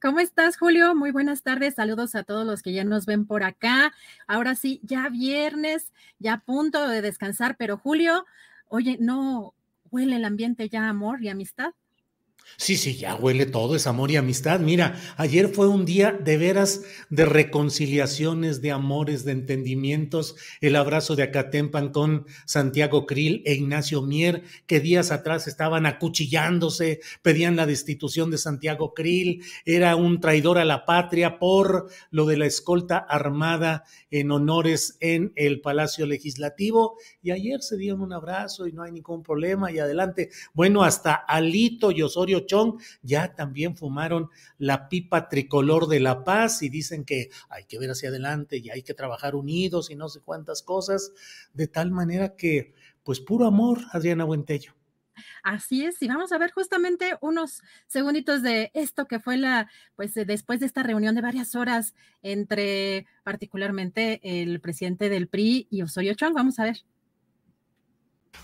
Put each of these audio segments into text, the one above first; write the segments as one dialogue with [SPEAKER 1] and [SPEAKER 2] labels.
[SPEAKER 1] ¿Cómo estás, Julio? Muy buenas tardes. Saludos a todos los que ya nos ven por acá. Ahora sí, ya viernes, ya a punto de descansar, pero Julio, oye, ¿no huele el ambiente ya amor y amistad?
[SPEAKER 2] Sí, sí, ya huele todo, es amor y amistad. Mira, ayer fue un día de veras de reconciliaciones, de amores, de entendimientos. El abrazo de Acatempan con Santiago Krill e Ignacio Mier, que días atrás estaban acuchillándose, pedían la destitución de Santiago Krill. Era un traidor a la patria por lo de la escolta armada en honores en el Palacio Legislativo. Y ayer se dieron un abrazo y no hay ningún problema. Y adelante, bueno, hasta Alito y Osorio Chong ya también fumaron la pipa tricolor de la paz y dicen que hay que ver hacia adelante y hay que trabajar unidos y no sé cuántas cosas, de tal manera que, pues puro amor, Adriana Buentello.
[SPEAKER 1] Así es, y vamos a ver justamente unos segunditos de esto que fue la, pues después de esta reunión de varias horas entre particularmente el presidente del PRI y Osorio Chong. Vamos a ver.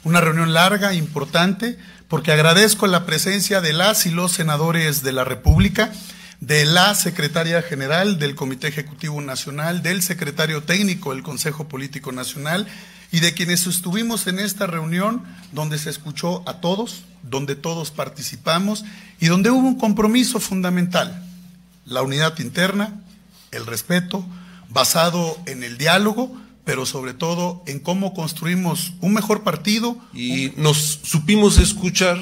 [SPEAKER 3] Una reunión larga, importante, porque agradezco la presencia de las y los senadores de la República, de la secretaria general del Comité Ejecutivo Nacional, del secretario técnico del Consejo Político Nacional y de quienes estuvimos en esta reunión donde se escuchó a todos, donde todos participamos y donde hubo un compromiso fundamental, la unidad interna, el respeto, basado en el diálogo, pero sobre todo en cómo construimos un mejor partido.
[SPEAKER 4] Y nos supimos escuchar,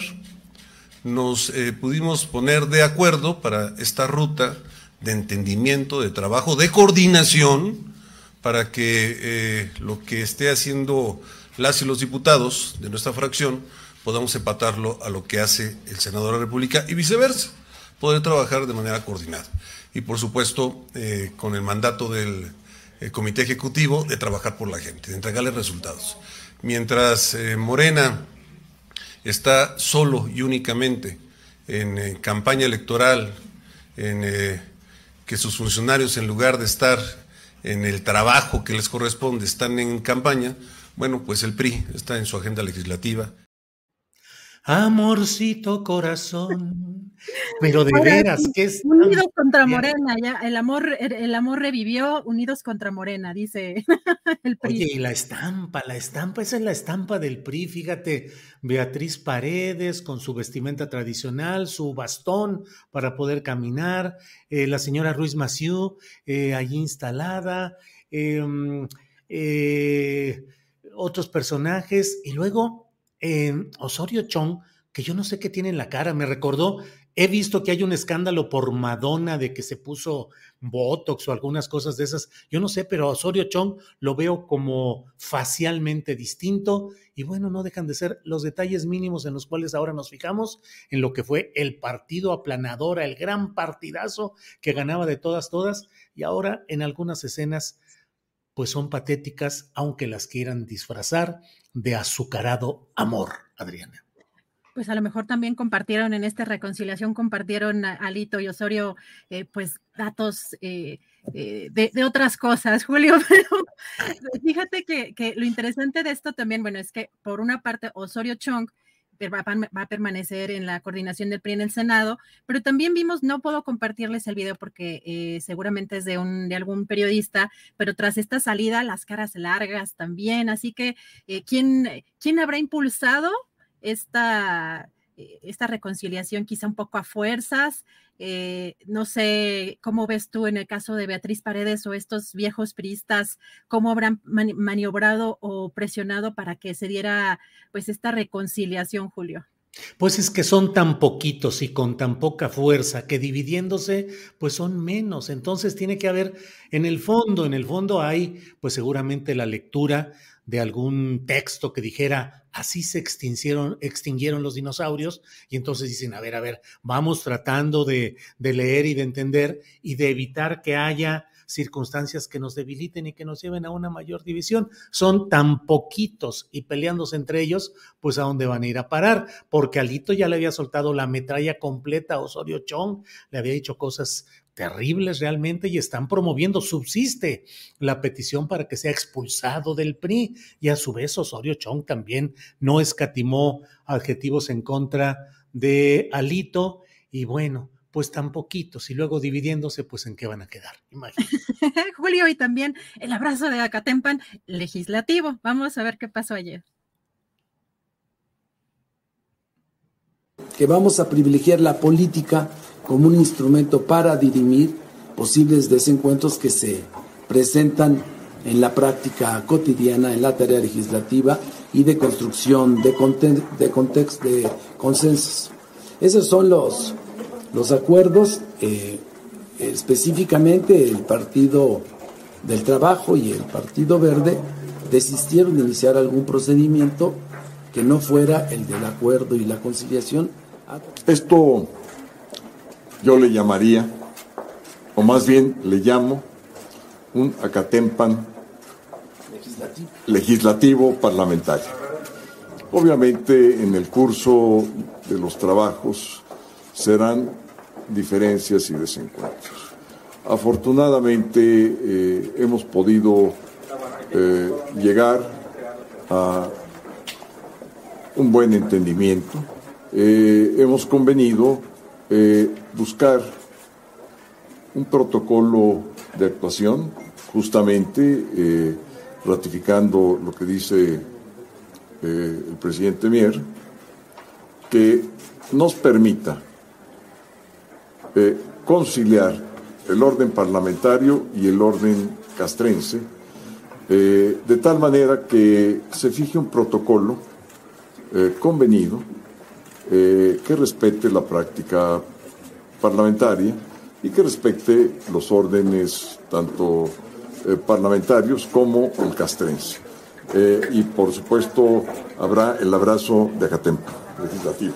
[SPEAKER 4] nos eh, pudimos poner de acuerdo para esta ruta de entendimiento, de trabajo, de coordinación, para que eh, lo que esté haciendo las y los diputados de nuestra fracción podamos empatarlo a lo que hace el senador de la República y viceversa, poder trabajar de manera coordinada. Y por supuesto, eh, con el mandato del el comité ejecutivo de trabajar por la gente, de entregarle resultados. Mientras eh, Morena está solo y únicamente en eh, campaña electoral, en eh, que sus funcionarios en lugar de estar en el trabajo que les corresponde están en campaña, bueno, pues el PRI está en su agenda legislativa.
[SPEAKER 2] Amorcito corazón, pero de veras, que es.
[SPEAKER 1] Unidos contra Morena, ya, el amor, el amor revivió, unidos contra Morena, dice el PRI.
[SPEAKER 2] Oye, y la estampa, la estampa, esa es la estampa del PRI, fíjate, Beatriz Paredes con su vestimenta tradicional, su bastón para poder caminar, eh, la señora Ruiz Maciú eh, allí instalada, em, eh, otros personajes, y luego Osorio Chong, que yo no sé qué tiene en la cara, me recordó He visto que hay un escándalo por Madonna de que se puso Botox o algunas cosas de esas. Yo no sé, pero Osorio Chong lo veo como facialmente distinto. Y bueno, no dejan de ser los detalles mínimos en los cuales ahora nos fijamos en lo que fue el partido aplanadora, el gran partidazo que ganaba de todas, todas. Y ahora en algunas escenas, pues son patéticas, aunque las quieran disfrazar de azucarado amor, Adriana
[SPEAKER 1] pues a lo mejor también compartieron en esta reconciliación, compartieron Alito y Osorio, eh, pues datos eh, eh, de, otras cosas, Julio. Pero fíjate que, que, lo interesante de esto también, bueno, es que por una parte Osorio Chong va, a permanecer en la coordinación del PRI en el Senado, pero también vimos, no puedo compartirles el video porque eh, seguramente es de, un, de algún periodista, pero tras esta salida, las caras largas también, así que, eh, ¿quién, ¿quién habrá impulsado esta esta reconciliación quizá un poco a fuerzas. Eh, no sé cómo ves tú en el caso de Beatriz Paredes o estos viejos priistas, cómo habrán maniobrado o presionado para que se diera pues esta reconciliación, Julio.
[SPEAKER 2] Pues es que son tan poquitos y con tan poca fuerza que dividiéndose, pues son menos. Entonces tiene que haber, en el fondo, en el fondo hay, pues seguramente la lectura de algún texto que dijera, así se extinguieron, extinguieron los dinosaurios, y entonces dicen, a ver, a ver, vamos tratando de, de leer y de entender y de evitar que haya circunstancias que nos debiliten y que nos lleven a una mayor división. Son tan poquitos y peleándose entre ellos, pues a dónde van a ir a parar, porque Alito ya le había soltado la metralla completa a Osorio Chong, le había dicho cosas terribles realmente y están promoviendo, subsiste la petición para que sea expulsado del PRI y a su vez Osorio Chong también no escatimó adjetivos en contra de Alito y bueno, pues tan poquitos y luego dividiéndose, pues en qué van a quedar.
[SPEAKER 1] Julio, y también el abrazo de Acatempan legislativo. Vamos a ver qué pasó ayer.
[SPEAKER 5] Que vamos a privilegiar la política como un instrumento para dirimir posibles desencuentros que se presentan en la práctica cotidiana, en la tarea legislativa y de construcción de, de, de consensos. Esos son los, los acuerdos. Eh, específicamente el Partido del Trabajo y el Partido Verde desistieron de iniciar algún procedimiento que no fuera el del acuerdo y la conciliación.
[SPEAKER 6] Esto yo le llamaría, o más bien le llamo, un acatempan legislativo, parlamentario. Obviamente en el curso de los trabajos serán diferencias y desencuentros. Afortunadamente eh, hemos podido eh, llegar a un buen entendimiento. Eh, hemos convenido buscar un protocolo de actuación, justamente eh, ratificando lo que dice eh, el presidente Mier, que nos permita eh, conciliar el orden parlamentario y el orden castrense, de tal manera que se fije un protocolo convenido que respete la práctica parlamentaria y que respecte los órdenes tanto eh, parlamentarios como el castrense. Eh, y por supuesto habrá el abrazo de Acatempo legislativo.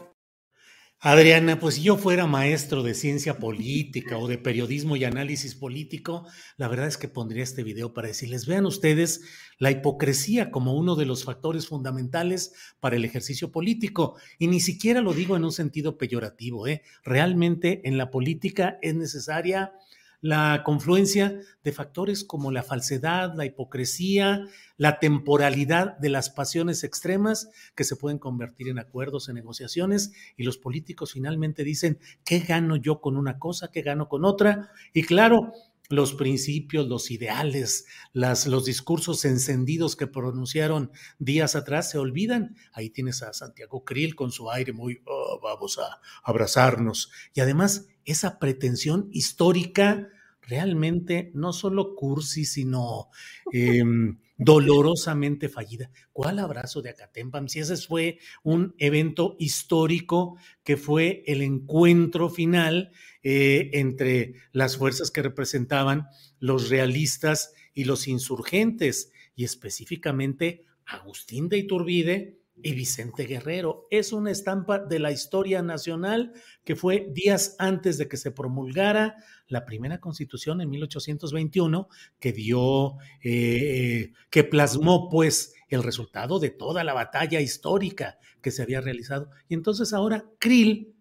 [SPEAKER 2] Adriana, pues si yo fuera maestro de ciencia política o de periodismo y análisis político, la verdad es que pondría este video para decirles, vean ustedes la hipocresía como uno de los factores fundamentales para el ejercicio político. Y ni siquiera lo digo en un sentido peyorativo, ¿eh? Realmente en la política es necesaria la confluencia de factores como la falsedad, la hipocresía, la temporalidad de las pasiones extremas que se pueden convertir en acuerdos, en negociaciones, y los políticos finalmente dicen, ¿qué gano yo con una cosa? ¿Qué gano con otra? Y claro, los principios, los ideales, las, los discursos encendidos que pronunciaron días atrás se olvidan. Ahí tienes a Santiago Krill con su aire muy, oh, vamos a abrazarnos. Y además, esa pretensión histórica realmente no solo cursi, sino em, dolorosamente fallida. ¿Cuál abrazo de Acatempam? Si ese fue un evento histórico que fue el encuentro final eh, entre las fuerzas que representaban los realistas y los insurgentes, y específicamente Agustín de Iturbide y Vicente Guerrero. Es una estampa de la historia nacional que fue días antes de que se promulgara la primera constitución en 1821, que dio, eh, que plasmó pues el resultado de toda la batalla histórica que se había realizado. Y entonces ahora Krill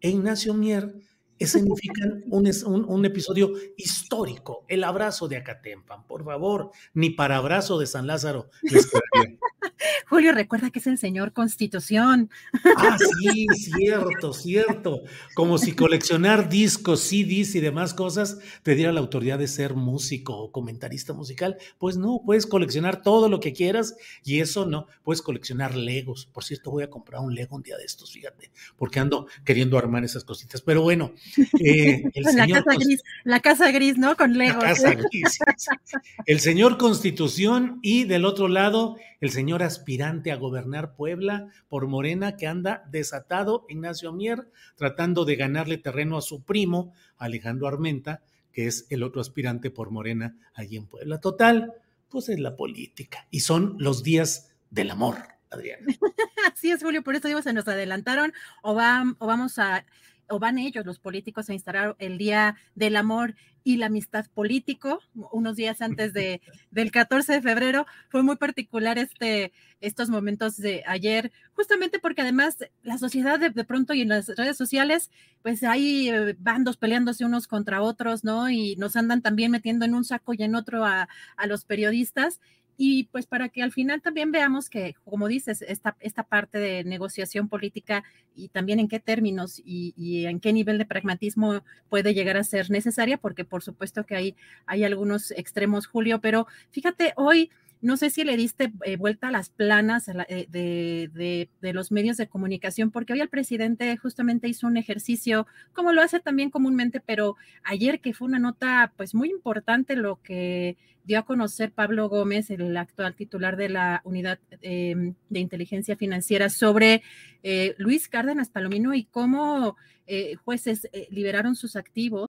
[SPEAKER 2] e Ignacio Mier significan un, un, episodio histórico, el abrazo de Acatempan, por favor, ni para abrazo de San Lázaro.
[SPEAKER 1] Julio, recuerda que es el señor Constitución.
[SPEAKER 2] Ah, sí, cierto, cierto. Como si coleccionar discos, CDs y demás cosas te diera la autoridad de ser músico o comentarista musical. Pues no, puedes coleccionar todo lo que quieras y eso no, puedes coleccionar Legos. Por cierto, voy a comprar un Lego un día de estos, fíjate, porque ando queriendo armar esas cositas. Pero bueno,
[SPEAKER 1] eh, la, casa gris, la casa gris, ¿no? Con Legos.
[SPEAKER 2] El señor Constitución y del otro lado, el señor aspirante a gobernar Puebla por Morena que anda desatado, Ignacio Mier, tratando de ganarle terreno a su primo, Alejandro Armenta, que es el otro aspirante por Morena allí en Puebla. Total, pues es la política y son los días del amor. Adriana.
[SPEAKER 1] Así es, Julio, por eso digo, se nos adelantaron o, o vamos a o van ellos, los políticos, a instalar el Día del Amor y la Amistad Político, unos días antes de, del 14 de febrero. Fue muy particular este, estos momentos de ayer, justamente porque además la sociedad de, pronto y en las redes sociales, pues hay eh, bandos peleándose unos contra otros, ¿no? Y nos andan también metiendo en un saco y en otro a, a los periodistas y pues para que al final también veamos que, como dices, esta, esta parte de negociación política y también en qué términos y, y, en qué nivel de pragmatismo puede llegar a ser necesaria, porque por supuesto que hay, hay algunos extremos, Julio, pero fíjate, hoy no sé si le diste eh, vuelta a las planas eh, de, los medios de comunicación, porque hoy el presidente justamente hizo un ejercicio, como lo hace también comúnmente, pero ayer que fue una nota pues muy importante lo que dio a conocer Pablo Gómez, el actual titular de la unidad em, de inteligencia financiera, sobre eh, Luis Cárdenas Palomino y cómo jueces liberaron sus activos.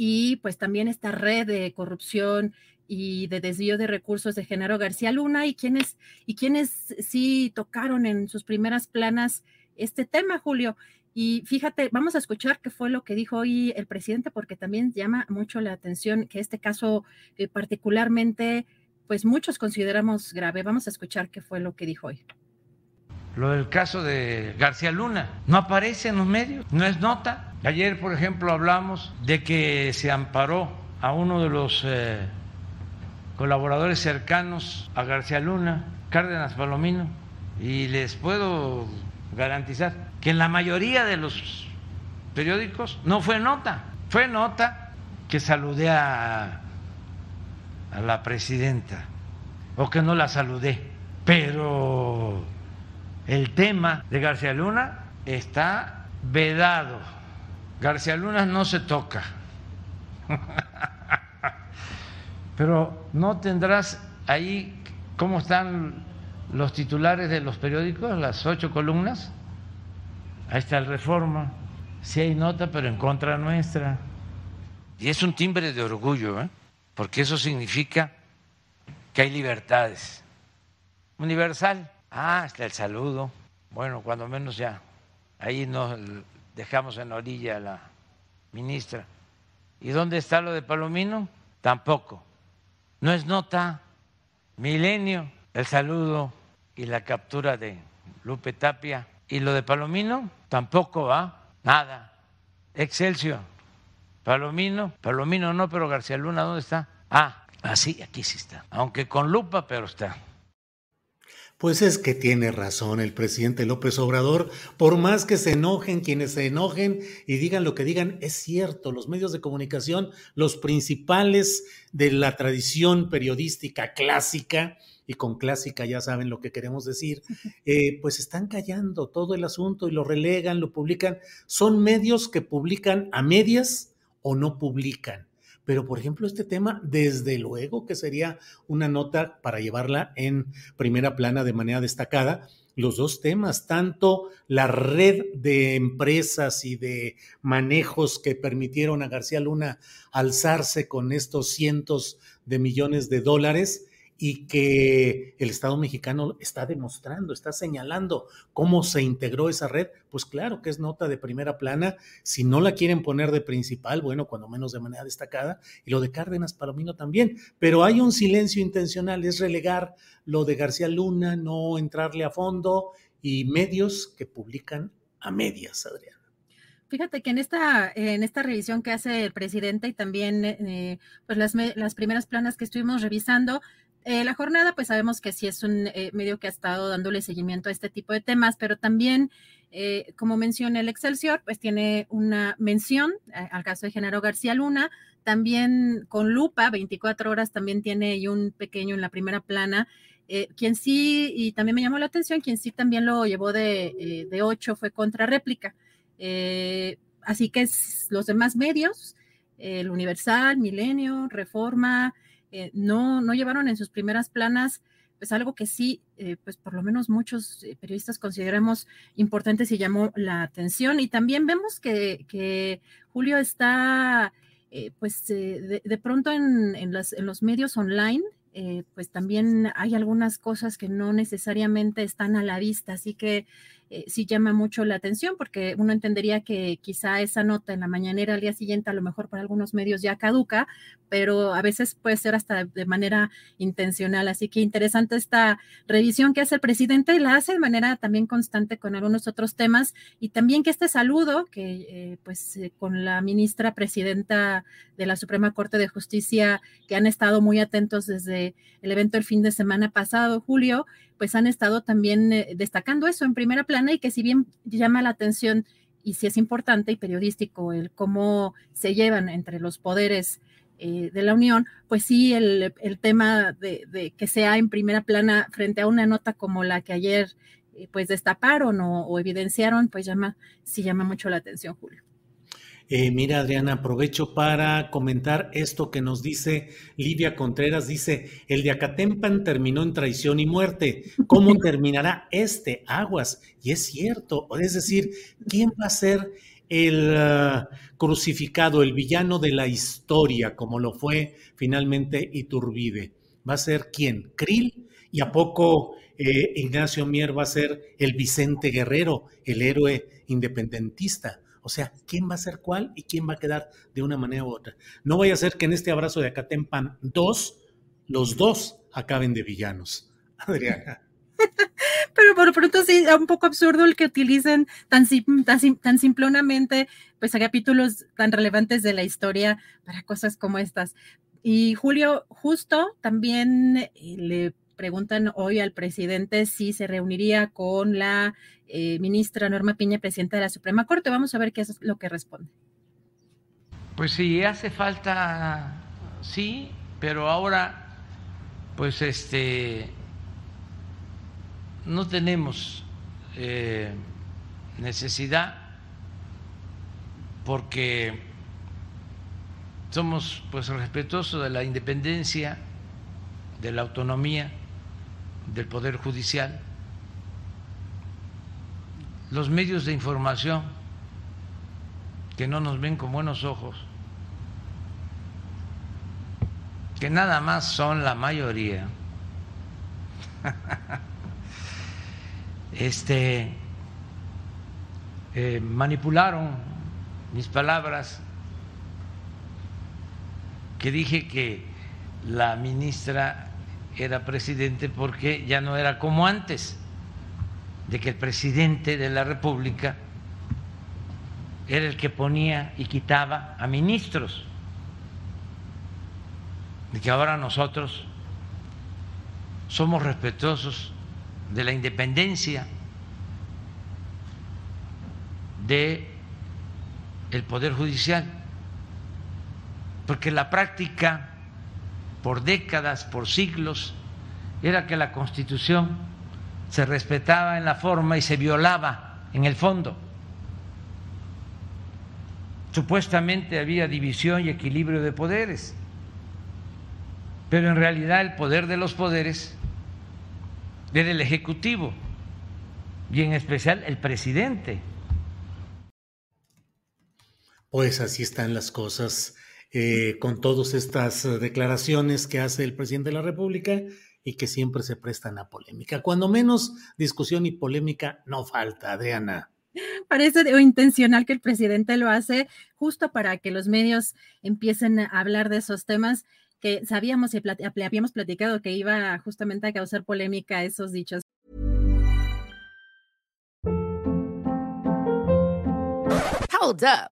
[SPEAKER 1] y pues también esta red de corrupción y de desvío de recursos de Genaro García Luna y quienes, y quienes sí tocaron en sus primeras planas este tema, Julio. Y fíjate, vamos a escuchar qué fue lo que dijo hoy el presidente, porque también llama mucho la atención que este caso eh, particularmente, pues muchos consideramos grave. Vamos a escuchar qué fue lo que dijo hoy.
[SPEAKER 7] Lo del caso de García Luna no aparece en los medios, no es nota. Ayer, por ejemplo, hablamos de que se amparó a uno de los eh, colaboradores cercanos a García Luna, Cárdenas Palomino, y les puedo garantizar que en la mayoría de los periódicos no fue nota, fue nota que saludé a, a la presidenta o que no la saludé, pero el tema de García Luna está vedado García Luna no se toca. Pero no tendrás ahí cómo están los titulares de los periódicos, las ocho columnas. Ahí está el Reforma. Sí hay nota, pero en contra nuestra. Y es un timbre de orgullo, ¿eh? porque eso significa que hay libertades. Universal. Ah, está el saludo. Bueno, cuando menos ya. Ahí no dejamos en orilla a la ministra. ¿Y dónde está lo de Palomino? Tampoco. no es nota. Milenio, el saludo y la captura de Lupe Tapia. Y lo de Palomino tampoco va, nada. Excelsior, Palomino, Palomino no, pero García Luna, ¿dónde está? Ah, así, aquí sí está. Aunque con lupa, pero está.
[SPEAKER 2] Pues es que tiene razón el presidente López Obrador, por más que se enojen quienes se enojen y digan lo que digan, es cierto, los medios de comunicación, los principales de la tradición periodística clásica, y con clásica ya saben lo que queremos decir, eh, pues están callando todo el asunto y lo relegan, lo publican. Son medios que publican a medias o no publican. Pero, por ejemplo, este tema, desde luego que sería una nota para llevarla en primera plana de manera destacada. Los dos temas, tanto la red de empresas y de manejos que permitieron a García Luna alzarse con estos cientos de millones de dólares, y que el Estado mexicano está demostrando, está señalando cómo se integró esa red, pues claro que es nota de primera plana. Si no la quieren poner de principal, bueno, cuando menos de manera destacada, y lo de Cárdenas Palomino también, pero hay un silencio intencional, es relegar lo de García Luna, no entrarle a fondo y medios que publican a medias, Adrián.
[SPEAKER 1] Fíjate que en esta, en esta revisión que hace el presidente y también eh, pues las, las primeras planas que estuvimos revisando, eh, la jornada, pues sabemos que sí es un eh, medio que ha estado dándole seguimiento a este tipo de temas, pero también, eh, como menciona el Excelsior, pues tiene una mención al caso de Genaro García Luna, también con lupa, 24 horas también tiene y un pequeño en la primera plana, quien sí, y también me llamó la atención, quien sí también lo llevó de, de 8 fue contra réplica. Así que los demás medios, el Universal, Milenio, Reforma, eh, no, no llevaron en sus primeras planas pues algo que sí, eh, pues por lo menos muchos eh, periodistas consideramos importante y llamó la atención. Y también vemos que, Julio está, pues de, pronto en, en, en, los medios online, pues también hay algunas cosas que no necesariamente están a la vista. Así que eh, sí llama mucho la atención porque uno entendería que quizá esa nota en la mañanera al día siguiente a lo mejor para algunos medios ya caduca, pero a veces puede ser hasta de manera intencional. Así que interesante esta revisión que hace el presidente y la hace de manera también constante con algunos otros temas y también que este saludo que eh, pues eh, con la ministra presidenta de la Suprema Corte de Justicia que han estado muy atentos desde el evento el fin de semana pasado, Julio, pues han estado también eh, destacando eso en primera plana y que si bien llama la atención y si es importante y periodístico el cómo se llevan entre los poderes eh, de la Unión, pues sí, el, tema de, que sea en primera plana frente a una nota como la que ayer eh, pues destaparon o, o, evidenciaron, pues llama, sí llama mucho la atención, Julio.
[SPEAKER 2] Eh, mira, Adriana, aprovecho para comentar esto que nos dice Livia Contreras. Dice, el de Acatempan terminó en traición y muerte. ¿Cómo terminará este? Aguas. Y es cierto. Es decir, ¿quién va a ser el ah, crucificado, el villano de la historia, como lo fue finalmente Iturbide? ¿Va a ser quién? ¿Krill? ¿Y a poco eh, Ignacio Mier va a ser el Vicente Guerrero, el héroe independentista? O sea, ¿quién va a ser cuál y quién va a quedar de una manera u otra? No vaya a ser que en este abrazo de Acatempan 2, los dos acaben de villanos. Adriana.
[SPEAKER 1] Pero por pronto sí, es un poco absurdo el que utilicen tan, tan, tan simplonamente pues a capítulos tan relevantes de la historia para cosas como estas. Y Julio, justo también eh, le preguntan hoy al presidente si se reuniría con la eh, ministra Norma Piña, presidenta de la Suprema Corte. Vamos a ver qué es lo que responde.
[SPEAKER 7] Pues sí, hace falta, sí, pero ahora, pues este, no tenemos eh, necesidad porque somos pues respetuosos de la independencia, de la autonomía del Poder Judicial, los medios de información que no nos ven con buenos ojos, que nada más son la mayoría, este, eh, manipularon mis palabras que dije que la ministra era presidente porque ya no era como antes, de que el presidente de la República era el que ponía y quitaba a ministros, de que ahora nosotros somos respetuosos de la independencia de el poder judicial, porque la práctica por décadas, por siglos, era que la Constitución se respetaba en la forma y se violaba en el fondo. Supuestamente había división y equilibrio de poderes, pero en realidad el poder de los poderes era el Ejecutivo y en especial el presidente.
[SPEAKER 2] Pues así están las cosas eh, con todas estas eh, declaraciones que hace el presidente de la República y que siempre se prestan a polémica. Cuando menos discusión y polémica no falta, Adriana.
[SPEAKER 1] Parece intencional que el presidente lo hace justo para que los medios empiecen a hablar de esos temas que sabíamos y habíamos platicado que iba justamente a causar polémica esos dichos.
[SPEAKER 8] Hold up.